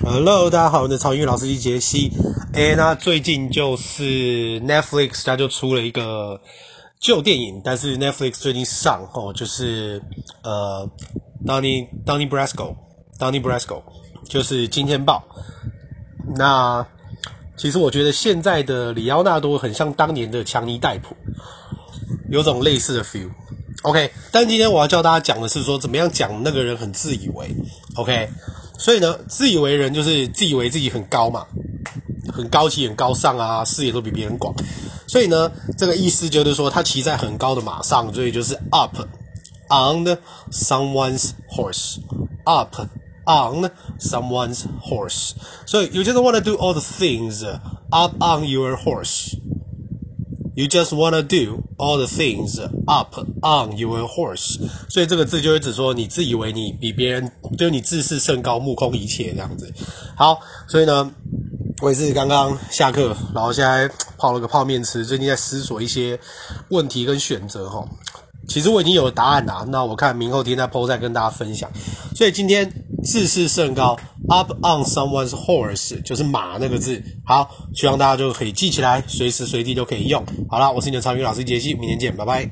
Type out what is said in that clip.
Hello，大家好，我是潮英老司机杰西。诶，那最近就是 Netflix 它就出了一个旧电影，但是 Netflix 最近上哦，就是呃，Donny Donny Brasco，Donny Brasco 就是金钱豹。那其实我觉得现在的里奥纳多很像当年的强尼戴普，有种类似的 feel。OK，但今天我要教大家讲的是说，怎么样讲那个人很自以为。OK。所以呢，自以为人就是自以为自己很高嘛，很高级、很高尚啊，视野都比别人广。所以呢，这个意思就是说，他骑在很高的马上，所以就是 up on someone's horse，up on someone's horse。所以 you just wanna do all the things up on your horse。You just wanna do all the things up on your horse，所以这个字就会指说你自以为你比别人，就是你自视甚高，目空一切这样子。好，所以呢，我也是刚刚下课，然后现在泡了个泡面吃，最近在思索一些问题跟选择哈。其实我已经有了答案啦，那我看明后天再 po 再跟大家分享。所以今天自视甚高，up on someone's horse 就是马那个字。好，希望大家就可以记起来，随时随地都可以用。好了，我是你的潮英语老师杰西，明天见，拜拜。